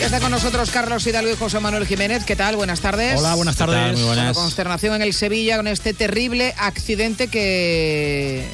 Está con nosotros Carlos Hidalgo y José Manuel Jiménez. ¿Qué tal? Buenas tardes. Hola, buenas tardes. Muy buenas. consternación en el Sevilla con este terrible accidente que eh,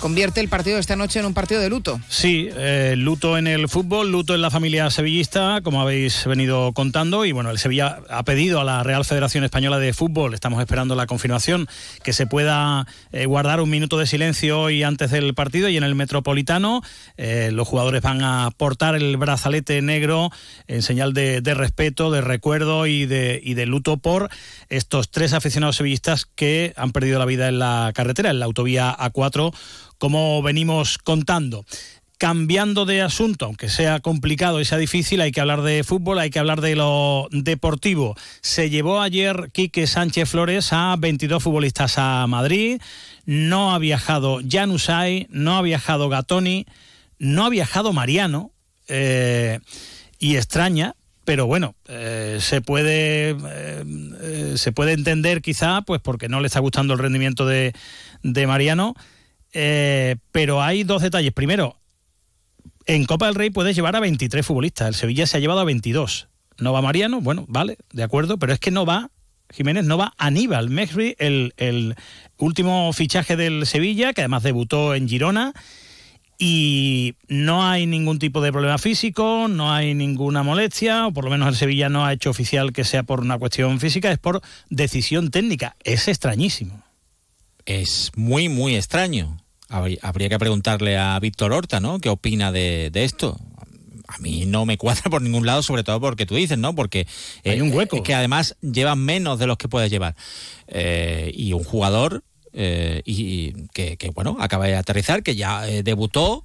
convierte el partido de esta noche en un partido de luto. Sí, eh, luto en el fútbol, luto en la familia sevillista, como habéis venido contando. Y bueno, el Sevilla ha pedido a la Real Federación Española de Fútbol, estamos esperando la confirmación, que se pueda eh, guardar un minuto de silencio hoy antes del partido. Y en el Metropolitano, los jugadores van a portar el brazalete negro en señal de, respeto, de recuerdo y de, luto por estos tres aficionados sevillistas que han perdido la vida en la carretera, en la autovía A4, como venimos contando cambiando de asunto, aunque sea complicado y sea difícil, hay que hablar de fútbol, hay que hablar de lo deportivo. Se llevó ayer Quique Sánchez Flores a 22 futbolistas a Madrid, no ha viajado Janusay, no ha viajado Gatoni, no ha viajado Mariano. Eh, y extraña, pero bueno, eh, se puede eh, eh, se puede entender quizá, pues porque no le está gustando el rendimiento de, de Mariano, pero hay dos detalles. Primero, en Copa del Rey puedes llevar a 23 futbolistas, el Sevilla se ha llevado a 22. No va Mariano, bueno, vale, de acuerdo, pero es que no va Jiménez, no va Aníbal Mexri, el, el último fichaje del Sevilla, que además debutó en Girona y no hay ningún tipo de problema físico, no hay ninguna molestia, o por lo menos el Sevilla no ha hecho oficial que sea por una cuestión física, es por decisión técnica. Es extrañísimo. Es muy, muy extraño. Habría que preguntarle a Víctor Horta, ¿no? ¿Qué opina de, esto? a mí no me cuadra por ningún lado, sobre todo porque tú dices, ¿no? Porque hay un hueco. que además llevan menos de los que puedes llevar. Eh, y un jugador eh, y, que, bueno, acaba de aterrizar, que ya eh, debutó.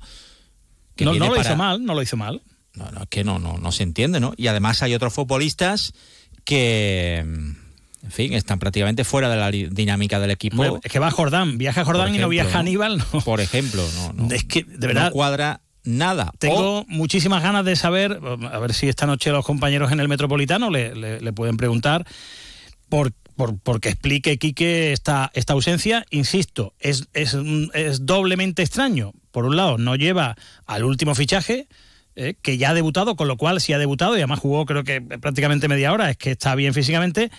Que no, lo hizo mal, no lo hizo mal. No, no, es que no, no, no se entiende, ¿no? Y además hay otros futbolistas que, en fin, están prácticamente fuera de la dinámica del equipo. es que va Jordán, viaja Jordán y no viaja Aníbal, no. Por ejemplo, no, Es que, de verdad. No cuadra nada. Tengo muchísimas ganas de saber, a ver si esta noche los compañeros en el Metropolitano le, le pueden preguntar por porque explique Quique esta, esta ausencia, insisto, es, es, doblemente extraño. Por un lado, no lleva al último fichaje, eh, que ya ha debutado, con lo cual si ha debutado y además jugó creo que prácticamente media hora, es que está bien físicamente,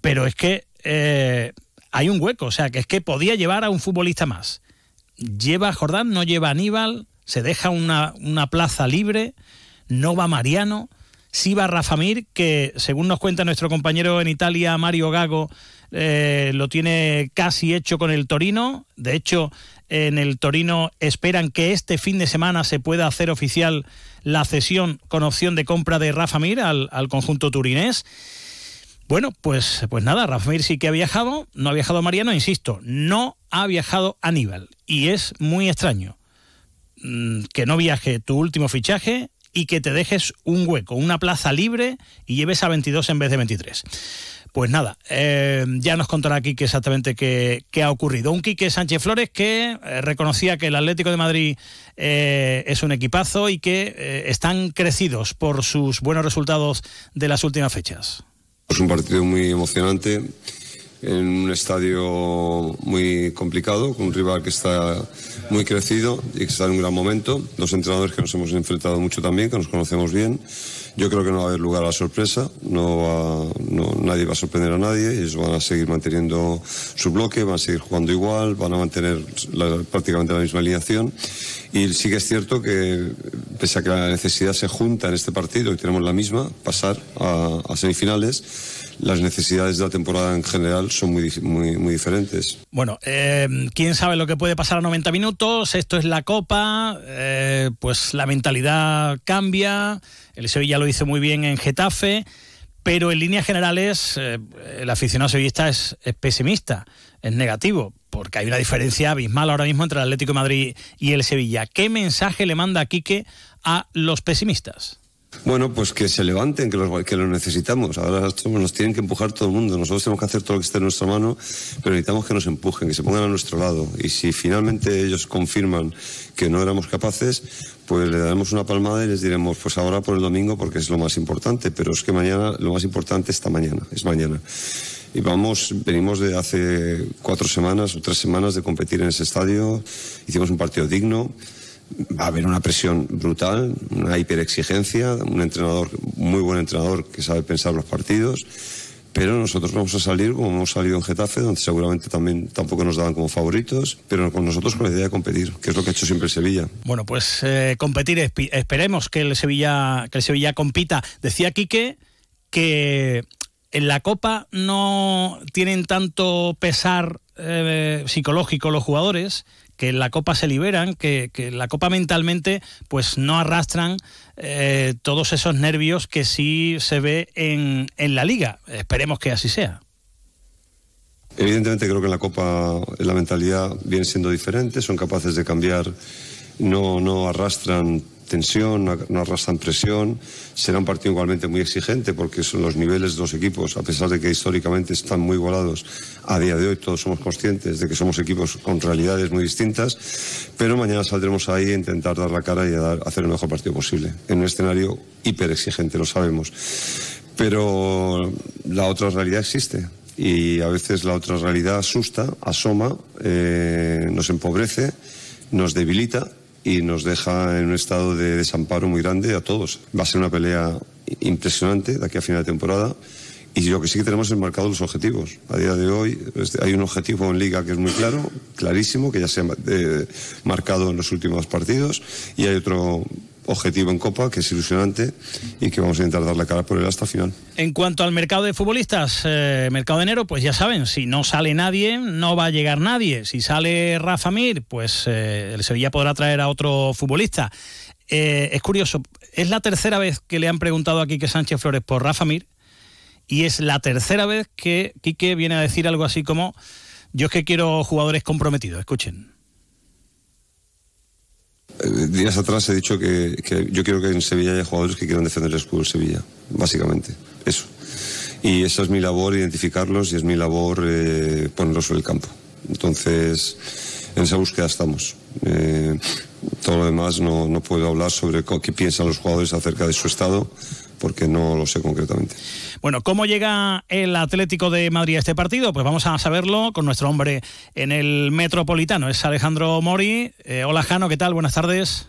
pero es que eh, hay un hueco, o sea, que es que podía llevar a un futbolista más. Lleva a Jordán, no lleva a Aníbal, se deja una, una plaza libre, no va Mariano sí va Rafa Mir, que según nos cuenta nuestro compañero en Italia, Mario Gago, eh, lo tiene casi hecho con el Torino. De hecho, en el Torino esperan que este fin de semana se pueda hacer oficial la cesión con opción de compra de Rafa Mir al, conjunto turinés. Bueno, pues, pues nada, Rafa Mir sí que ha viajado, no ha viajado Mariano, insisto, no ha viajado Aníbal. Y es muy extraño mm, que no viaje tu último fichaje y que te dejes un hueco, una plaza libre y lleves a 22 en vez de 23. Pues nada, eh, ya nos contará aquí exactamente qué, ha ocurrido. Un Quique Sánchez Flores que eh, reconocía que el Atlético de Madrid eh, es un equipazo y que están crecidos por sus buenos resultados de las últimas fechas. Es un partido muy emocionante en un estadio muy complicado, con un rival que está muy crecido y que está en un gran momento. Los entrenadores que nos hemos enfrentado mucho también, que nos conocemos bien. Yo creo que no va a haber lugar a la sorpresa, no, nadie va a sorprender a nadie, ellos van a seguir manteniendo su bloque, van a seguir jugando igual, van a mantener prácticamente la misma alineación. Y sí que es cierto que, pese a que la necesidad se junta en este partido y tenemos la misma, pasar a semifinales, las necesidades de la temporada en general son muy, muy, muy diferentes. Bueno, eh, quién sabe lo que puede pasar a 90 minutos, esto es la Copa, eh, pues la mentalidad cambia, el Sevilla lo hizo muy bien en Getafe, pero en líneas generales eh, el aficionado sevillista es, es pesimista, es negativo, porque hay una diferencia abismal ahora mismo entre el Atlético de Madrid y el Sevilla. ¿Qué mensaje le manda Quique a los pesimistas? Bueno, pues que se levanten, que los, que los necesitamos. Ahora nos tienen que empujar todo el mundo. Nosotros tenemos que hacer todo lo que esté en nuestra mano, pero necesitamos que nos empujen, que se pongan a nuestro lado. Y si finalmente ellos confirman que no éramos capaces, pues le daremos una palmada y les diremos, pues ahora por el domingo, porque es lo más importante. Pero es que mañana, lo más importante está mañana, es mañana. y vamos, venimos de hace cuatro semanas o tres semanas de competir en ese estadio, hicimos un partido digno, va a haber una presión brutal, una hiperexigencia, un entrenador, muy buen entrenador que sabe pensar los partidos, pero nosotros vamos a salir como hemos salido en Getafe, donde seguramente también tampoco nos daban como favoritos, pero con nosotros con la idea de competir, que es lo que ha hecho siempre el Sevilla. Bueno, pues eh, competir, esperemos que el Sevilla, que el Sevilla compita. Decía Quique que en la Copa no tienen tanto pesar eh, psicológico los jugadores, que en la Copa se liberan, que, que en la Copa mentalmente pues no arrastran eh, todos esos nervios que sí se ve en, en la Liga. Esperemos que así sea. Evidentemente creo que en la Copa la mentalidad viene siendo diferente, son capaces de cambiar, no, no arrastran tensión, no arrastran presión. Será un partido igualmente muy exigente porque son los niveles de los equipos, a pesar de que históricamente están muy igualados, a día de hoy todos somos conscientes de que somos equipos con realidades muy distintas, pero mañana saldremos ahí a intentar dar la cara y hacer el mejor partido posible, en un escenario hiper exigente, lo sabemos. Pero la otra realidad existe y a veces la otra realidad asusta, asoma, eh, nos empobrece, nos debilita y nos deja en un estado de desamparo muy grande a todos. Va a ser una pelea impresionante de aquí a final de temporada. Y lo que sí que tenemos es marcado los objetivos. A día de hoy hay un objetivo en Liga que es muy claro, clarísimo, que ya se ha eh, marcado en los últimos partidos, y hay otro objetivo en Copa, que es ilusionante y que vamos a intentar dar la cara por él hasta final. En cuanto al mercado de futbolistas, eh, mercado de enero, pues ya saben, si no sale nadie, no va a llegar nadie. Si sale Rafa Mir, pues eh, el Sevilla podrá traer a otro futbolista. Eh, es curioso, es la tercera vez que le han preguntado a Quique Sánchez Flores por Rafa Mir y es la tercera vez que Quique viene a decir algo así como yo es que quiero jugadores comprometidos, escuchen. Eh, días atrás he dicho que, yo quiero que en Sevilla haya jugadores que quieran defender el escudo de Sevilla, básicamente, eso. Y esa es mi labor, identificarlos y es mi labor eh, ponerlos sobre el campo. Entonces, en esa búsqueda estamos. Eh, todo lo demás no, no puedo hablar sobre qué piensan los jugadores acerca de su estado porque no lo sé concretamente. Bueno, ¿cómo llega el Atlético de Madrid a este partido? Pues vamos a saberlo con nuestro hombre en el Metropolitano. Es Alejandro Mori. Eh, hola, Jano, ¿qué tal? Buenas tardes.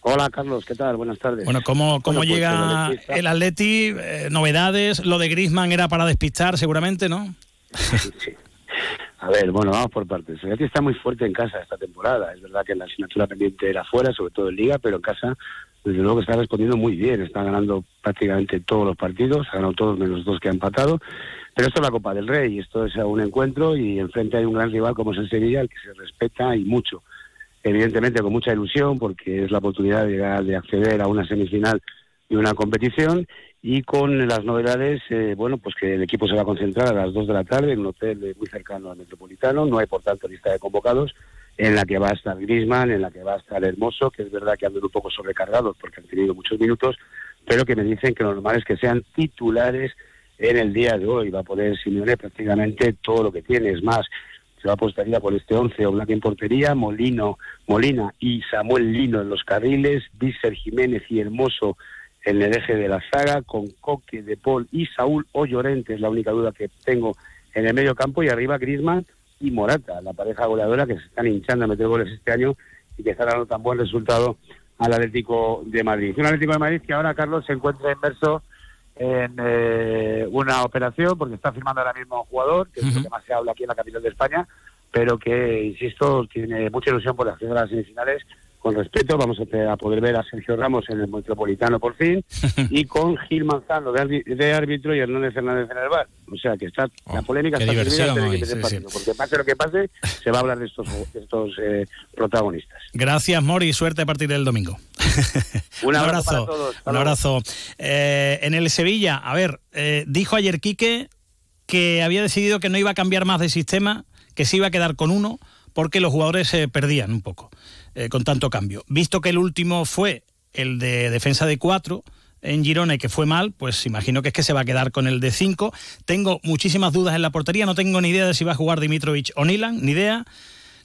Hola Carlos, ¿qué tal? Buenas tardes. Bueno, ¿cómo, cómo pues llega el Atleti? Eh, novedades, lo de Grisman era para despistar seguramente, ¿no? Sí, A ver, bueno, vamos por partes. El Atleti está muy fuerte en casa esta temporada. Es verdad que la asignatura pendiente era fuera, sobre todo en Liga, pero en casa desde luego que está respondiendo muy bien, está ganando prácticamente todos los partidos, ha ganado todos menos dos que ha empatado, pero esto es la Copa del Rey, esto es un encuentro y enfrente hay un gran rival como es el Sevilla, al que se respeta y mucho. Evidentemente con mucha ilusión porque es la oportunidad de llegar, de acceder a una semifinal y una competición y con las novedades, eh, bueno, pues que el equipo se va a concentrar a las dos de la tarde en un hotel muy cercano al Metropolitano, no hay por tanto lista de convocados, en la que va a estar Grisman, en la que va a estar Hermoso, que es verdad que andan un poco sobrecargados porque han tenido muchos minutos, pero que me dicen que lo normal es que sean titulares en el día de hoy. Va a poder Simeone prácticamente todo lo que tiene. Es más, se va a apostaría por este 11 o Black en portería, Molino, Molina y Samuel Lino en los carriles, Vícer Jiménez y Hermoso en el eje de la saga, con Coque, De Paul y Saúl o Llorente, es la única duda que tengo en el medio campo, y arriba Grisman y Morata, la pareja goleadora que se están hinchando a meter goles este año y que está dando tan buen resultado al Atlético de Madrid. Un Atlético de Madrid que ahora, Carlos, se encuentra inmerso en eh, una operación porque está firmando ahora mismo un jugador, que es lo que más se habla aquí en la capital de España, pero que, insisto, tiene mucha ilusión por las primeras semifinales con respeto. Vamos a, poder ver a Sergio Ramos en el Metropolitano por fin y con Gil Manzano de, árbitro y Hernández Fernández en el bar. O sea que está la oh, polémica está servida porque pase lo que pase, se va a hablar de estos, estos eh, protagonistas. Gracias, Mori. Suerte a partir del domingo. un abrazo. Un abrazo. Eh, en el Sevilla, a ver, eh, dijo ayer Quique que había decidido que no iba a cambiar más de sistema, que se iba a quedar con uno, porque los jugadores se perdían un poco. Eh, con tanto cambio. Visto que el último fue el de defensa de cuatro en Girona y que fue mal, pues imagino que es que se va a quedar con el de cinco. Tengo muchísimas dudas en la portería, no tengo ni idea de si va a jugar Dimitrovich o Nilan, ni idea.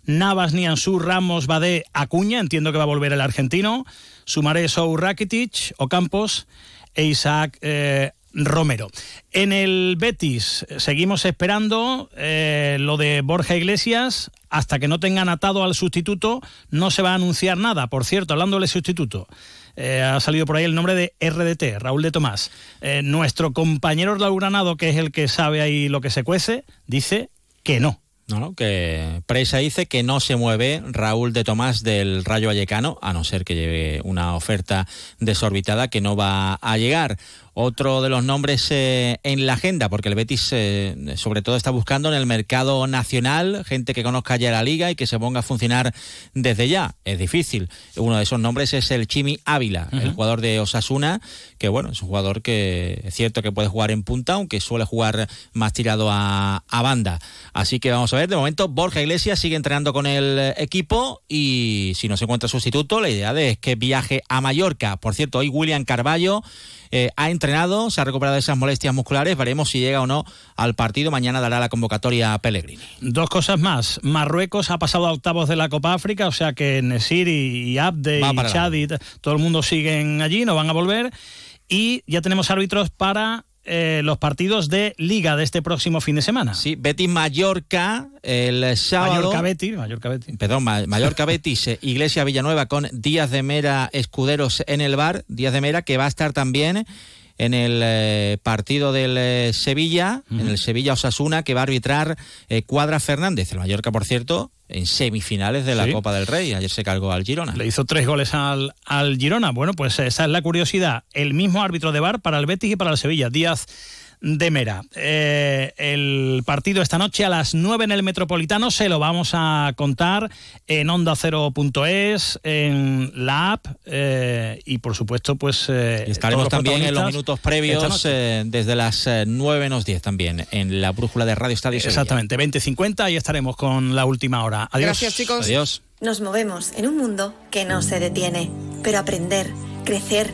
Navas, Nianzú, Ramos, Badé, Acuña, entiendo que va a volver el argentino. Sumaré Sou Rakitic o Campos e Isaac eh, Romero. En el Betis seguimos esperando eh, lo de Borja Iglesias. Hasta que no tengan atado al sustituto, no se va a anunciar nada. Por cierto, hablando del sustituto, eh, ha salido por ahí el nombre de RDT, Raúl de Tomás. Eh, nuestro compañero Raúl Granado, que es el que sabe ahí lo que se cuece, dice que no. No, no, que Presa dice que no se mueve Raúl de Tomás del Rayo Vallecano, a no ser que lleve una oferta desorbitada que no va a llegar otro de los nombres eh, en la agenda, porque el Betis eh, sobre todo está buscando en el mercado nacional gente que conozca ya la liga y que se ponga a funcionar desde ya. Es difícil. Uno de esos nombres es el Chimi Ávila, el jugador de Osasuna, que bueno, es un jugador que es cierto que puede jugar en punta, aunque suele jugar más tirado a, a banda. Así que vamos a ver, de momento Borja Iglesias sigue entrenando con el equipo y si no se encuentra sustituto, la idea es que viaje a Mallorca. Por cierto, hoy William Carballo eh, ha entrenado, se ha recuperado de esas molestias musculares, veremos si llega o no al partido. Mañana dará la convocatoria a Pellegrini. Dos cosas más. Marruecos ha pasado a octavos de la Copa África, o sea que Nesir y, Abde y todo el mundo siguen allí, no van a volver. Y ya tenemos árbitros para eh, los partidos de Liga de este próximo fin de semana. Sí, Betis Mallorca el sábado. Mallorca Betis, Mallorca Betis. Perdón, Mallorca Betis, eh, Iglesia Villanueva con Díaz de Mera Escuderos en el bar. Díaz de Mera que va a estar también en el eh, partido del eh, Sevilla, en el Sevilla Osasuna, que va a arbitrar eh, Cuadra Fernández. El Mallorca, por cierto, en semifinales de la Copa del Rey. Ayer se cargó al Girona. Le hizo tres goles al, al Girona. Bueno, pues esa es la curiosidad. El mismo árbitro de bar para el Betis y para el Sevilla. Díaz de Mera. Eh, el partido esta noche a las 9 en el Metropolitano se lo vamos a contar en onda cero.es, en la app eh, y por supuesto pues... Eh, estaremos también en los minutos previos desde las 9 menos 10 también en la brújula de Radio Estadio Exactamente, 20.50 y estaremos con la última hora. Adiós. Gracias chicos. Adiós. Nos movemos en un mundo que no se detiene, pero aprender, crecer